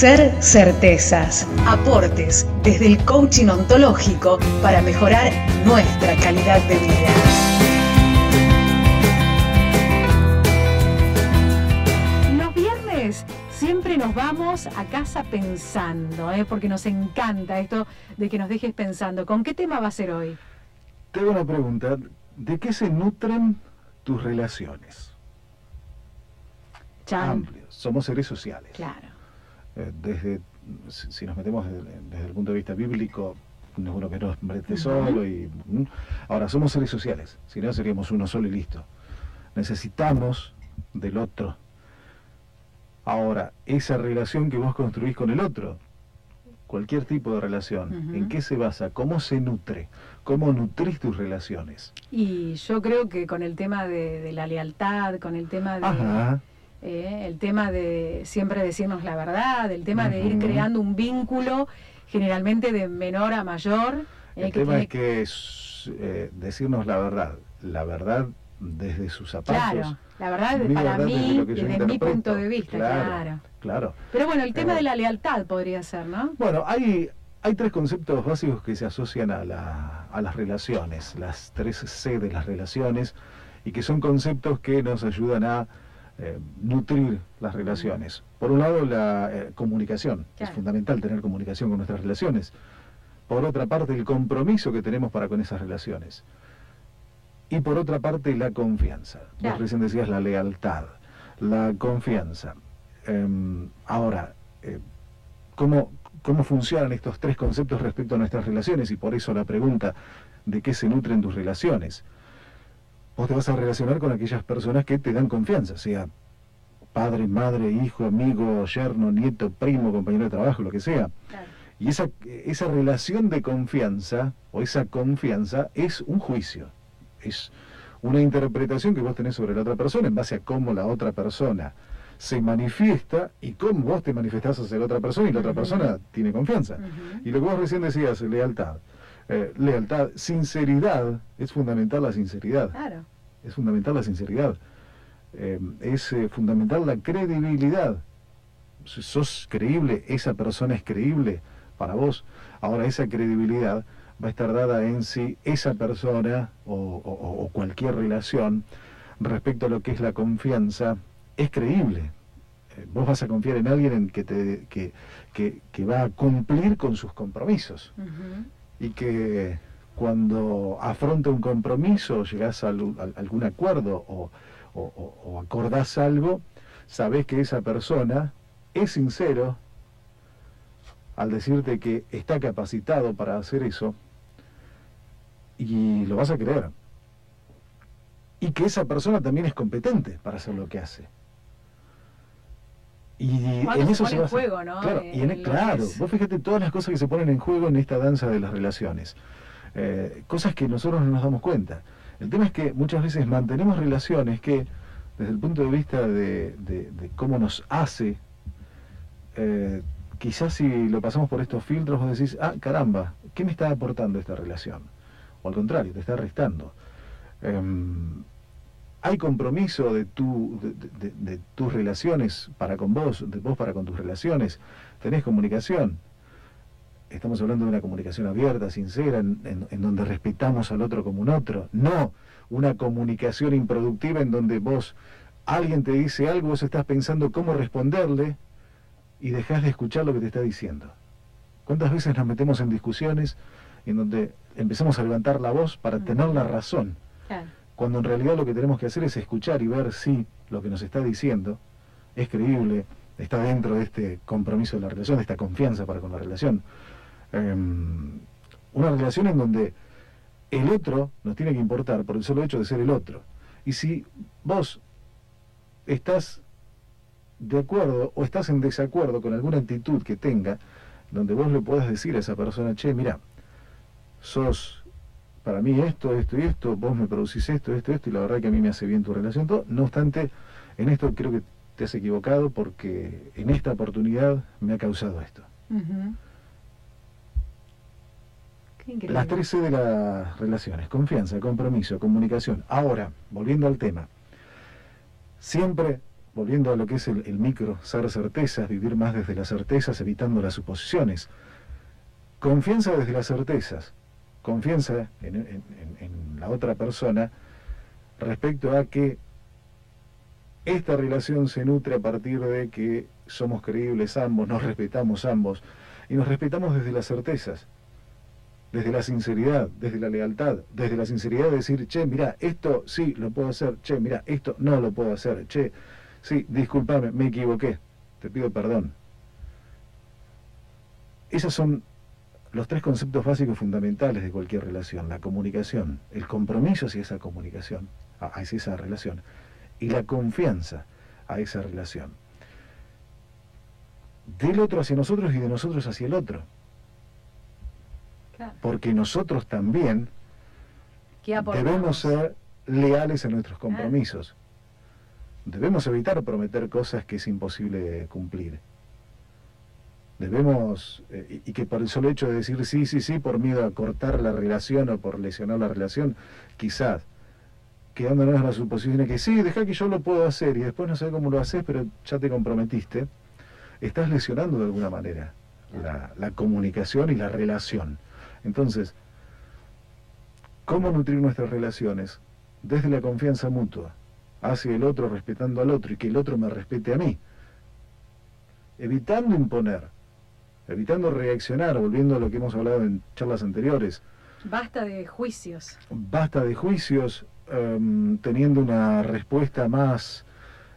Ser certezas, aportes desde el coaching ontológico para mejorar nuestra calidad de vida. Los viernes siempre nos vamos a casa pensando, ¿eh? porque nos encanta esto de que nos dejes pensando. ¿Con qué tema va a ser hoy? Tengo una pregunta. ¿De qué se nutren tus relaciones? Amplios. Somos seres sociales. Claro. Eh, desde, si nos metemos desde, el punto de vista bíblico, no es uno que no mete solo y ahora somos seres sociales, si no seríamos uno solo y listo. Necesitamos del otro. Ahora, esa relación que vos construís con el otro, cualquier tipo de relación, ¿en qué se basa? ¿Cómo se nutre? ¿Cómo nutrís tus relaciones? Y yo creo que con el tema de, la lealtad, con el tema de... Eh, el tema de siempre decirnos la verdad, el tema de ir creando un vínculo generalmente de menor a mayor. Eh, el tema es que eh, decirnos la verdad, la verdad desde sus zapatos. Claro, la verdad para mí, desde, mi punto de vista, claro, claro. Pero bueno, el tema de la lealtad podría ser, ¿no? Bueno, hay, hay tres conceptos básicos que se asocian a, la, a las relaciones, las tres C de las relaciones, y que son conceptos que nos ayudan a eh, nutrir las relaciones. Por un lado, la eh, comunicación. Es fundamental tener comunicación con nuestras relaciones. Por otra parte, el compromiso que tenemos para con esas relaciones. Y por otra parte, la confianza. Vos recién decías la lealtad, la confianza. Em, ahora, eh, ¿cómo, ¿cómo funcionan estos tres conceptos respecto a nuestras relaciones? Y por eso la pregunta, ¿de qué se nutren tus relaciones? Vos te vas a relacionar con aquellas personas que te dan confianza, sea padre, madre, hijo, amigo, yerno, nieto, primo, compañero de trabajo, lo que sea. Y esa, esa relación de confianza o esa confianza es un juicio, es una interpretación que vos tenés sobre la otra persona en base a cómo la otra persona se manifiesta y cómo vos te manifestás hacia la otra persona y la otra persona tiene confianza. Y lo que vos recién decías, lealtad. Eh, lealtad, sinceridad, es fundamental la sinceridad. Claro. Es fundamental la sinceridad. Eh, es eh, fundamental la credibilidad. Si sos creíble, esa persona es creíble para vos. Ahora esa credibilidad va a estar dada en si esa persona o, cualquier relación respecto a lo que es la confianza es creíble. vos vas a confiar en alguien en que, te, que, que, va a cumplir con sus compromisos y que cuando afronta un compromiso, llegás a, algún acuerdo o, acordás algo, sabés que esa persona es sincero al decirte que está capacitado para hacer eso y lo vas a creer. Y que esa persona también es competente para hacer lo que hace. Y en eso se, pone en juego, ¿no? Claro, y en, claro vos fíjate todas las cosas que se ponen en juego en esta danza de las relaciones. Eh, cosas que nosotros no nos damos cuenta. El tema es que muchas veces mantenemos relaciones que, desde el punto de vista de, cómo nos hace, eh, quizás si lo pasamos por estos filtros vos decís, ah, caramba, ¿qué me está aportando esta relación? O al contrario, te está restando. Hay compromiso de, tu, de, tus relaciones para con vos, de vos para con tus relaciones, tenés comunicación. Estamos hablando de una comunicación abierta, sincera, en, donde respetamos al otro como un otro. No una comunicación improductiva en donde vos, alguien te dice algo, vos estás pensando cómo responderle y dejás de escuchar lo que te está diciendo. ¿Cuántas veces nos metemos en discusiones en donde empezamos a levantar la voz para tener la razón? Cuando en realidad lo que tenemos que hacer es escuchar y ver si lo que nos está diciendo es creíble, está dentro de este compromiso de la relación, de esta confianza para con la relación. Em, una relación en donde el otro nos tiene que importar por el solo hecho de ser el otro. Y si vos estás de acuerdo o estás en desacuerdo con alguna actitud que tenga, donde vos le puedas decir a esa persona, che, mira, sos para mí esto, esto y esto, vos me producís esto, esto, esto, y la verdad que a mí me hace bien tu relación, todo. No obstante, en esto creo que te has equivocado porque en esta oportunidad me ha causado esto. Las tres C de las relaciones, confianza, compromiso, comunicación. Ahora, volviendo al tema, siempre volviendo a lo que es el, micro, ser certezas, vivir más desde las certezas, evitando las suposiciones. Confianza desde las certezas, confianza en, la otra persona respecto a que esta relación se nutre a partir de que somos creíbles ambos, nos respetamos ambos y nos respetamos desde las certezas, desde la sinceridad, desde la lealtad, desde la sinceridad de decir, che, mira, esto sí lo puedo hacer, che, mira, esto no lo puedo hacer, che, Sí, discúlpame, me equivoqué, te pido perdón. Esos son los tres conceptos básicos fundamentales de cualquier relación. La comunicación, el compromiso hacia esa comunicación, hacia esa relación, y la confianza a esa relación. Del otro hacia nosotros y de nosotros hacia el otro. Porque nosotros también debemos ser leales a nuestros compromisos debemos evitar prometer cosas que es imposible cumplir. Debemos, eh, y que por el solo hecho de decir sí, sí, sí, por miedo a cortar la relación o por lesionar la relación, quizás quedándonos en la suposición de que sí, deja que yo lo puedo hacer y después no sé cómo lo haces, pero ya te comprometiste, estás lesionando de alguna manera la, la comunicación y la relación. Entonces, ¿cómo nutrir nuestras relaciones? Desde la confianza mutua hacia el otro respetando al otro y que el otro me respete a mí. Evitando imponer, evitando reaccionar, volviendo a lo que hemos hablado en charlas anteriores. Basta de juicios. Basta de juicios, em, teniendo una respuesta más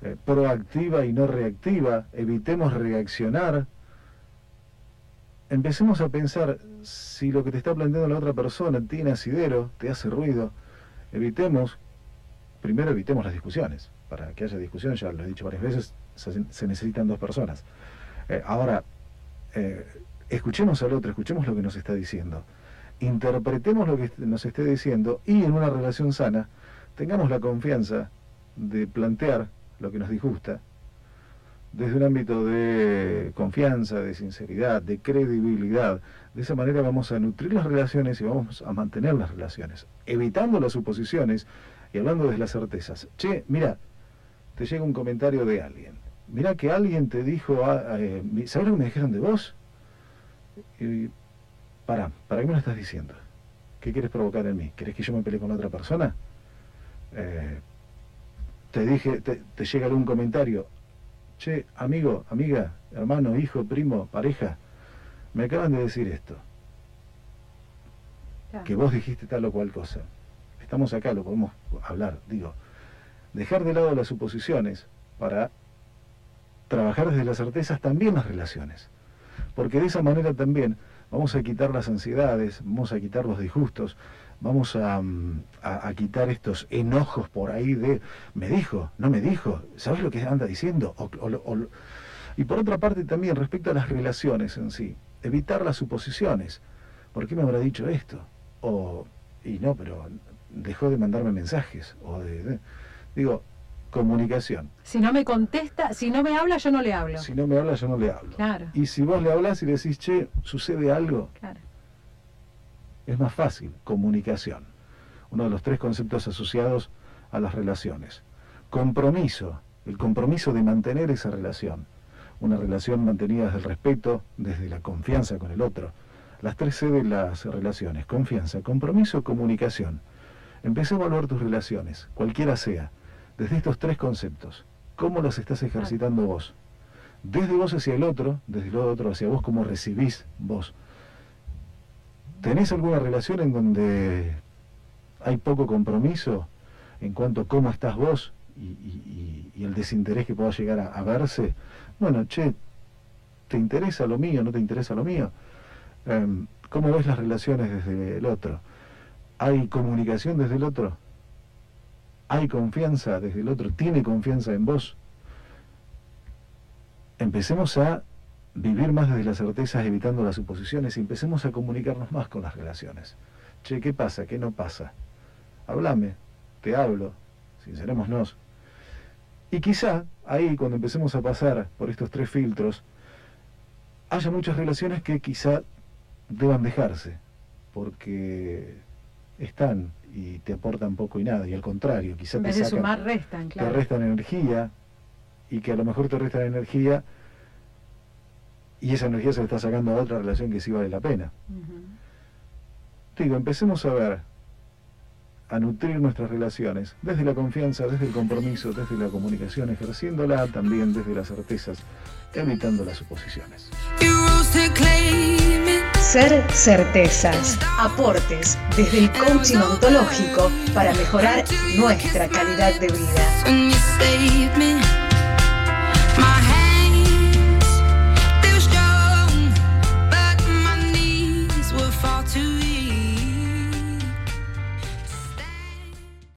eh, proactiva y no reactiva. Evitemos reaccionar. Empecemos a pensar si lo que te está planteando la otra persona tiene asidero, te hace ruido. Evitemos primero evitemos las discusiones. Para que haya discusión, ya lo he dicho varias veces, se, necesitan dos personas. Eh, ahora, eh, escuchemos al otro, escuchemos lo que nos está diciendo, interpretemos lo que nos esté diciendo y en una relación sana tengamos la confianza de plantear lo que nos disgusta desde un ámbito de confianza, de sinceridad, de credibilidad. De esa manera vamos a nutrir las relaciones y vamos a mantener las relaciones, evitando las suposiciones y hablando de las certezas, che, mira, te llega un comentario de alguien. Mira que alguien te dijo, ah, eh, ¿sabes lo que me dijeron de vos? Y, para, ¿para qué me lo estás diciendo? ¿Qué quieres provocar en mí? ¿Querés que yo me pelee con otra persona? Eh, te dije, te, llega algún comentario, che, amigo, amiga, hermano, hijo, primo, pareja, me acaban de decir esto. Que vos dijiste tal o cual cosa estamos acá, lo podemos hablar, digo, dejar de lado las suposiciones para trabajar desde las certezas también las relaciones. Porque de esa manera también vamos a quitar las ansiedades, vamos a quitar los disgustos, vamos a, mm, quitar estos enojos por ahí de me dijo, no me dijo, ¿sabes lo que anda diciendo? y por otra parte también respecto a las relaciones en sí, evitar las suposiciones. ¿Por qué me habrá dicho esto? O, y no, pero dejó de mandarme mensajes. O digo, comunicación. Si no me contesta, si no me habla, yo no le hablo. Si no me habla, yo no le hablo. Claro. Y si vos le hablas y le decís, che, sucede algo, claro. es más fácil. Comunicación. Uno de los tres conceptos asociados a las relaciones. Compromiso. El compromiso de mantener esa relación. Una relación mantenida desde el respeto, desde la confianza con el otro. Las tres C de las relaciones. Confianza, compromiso, comunicación. Empecé a evaluar tus relaciones, cualquiera sea, desde estos tres conceptos. ¿Cómo los estás ejercitando vos? Desde vos hacia el otro, desde el otro hacia vos, ¿cómo recibís vos? ¿Tenés alguna relación en donde hay poco compromiso en cuanto a cómo estás vos y, el desinterés que pueda llegar a, verse? Bueno, che, ¿te interesa lo mío? ¿No te interesa lo mío? Em, ¿Cómo ves las relaciones desde el otro? ¿Hay comunicación desde el otro? ¿Hay confianza desde el otro? ¿Tiene confianza en vos? Empecemos a vivir más desde las certezas, evitando las suposiciones, y empecemos a comunicarnos más con las relaciones. Che, ¿qué pasa? ¿Qué no pasa? Háblame, te hablo, sincerémonos. Y quizá ahí, cuando empecemos a pasar por estos tres filtros, haya muchas relaciones que quizá deban dejarse, porque están y te aportan poco y nada, y al contrario, quizás te, restan, te restan energía, y que a lo mejor te resta energía y esa energía se le está sacando a otra relación que sí vale la pena. Te digo, empecemos a ver, a nutrir nuestras relaciones, desde la confianza, desde el compromiso, desde la comunicación, ejerciéndola también desde las certezas, evitando las suposiciones. Ser certezas, aportes desde el coaching ontológico para mejorar nuestra calidad de vida.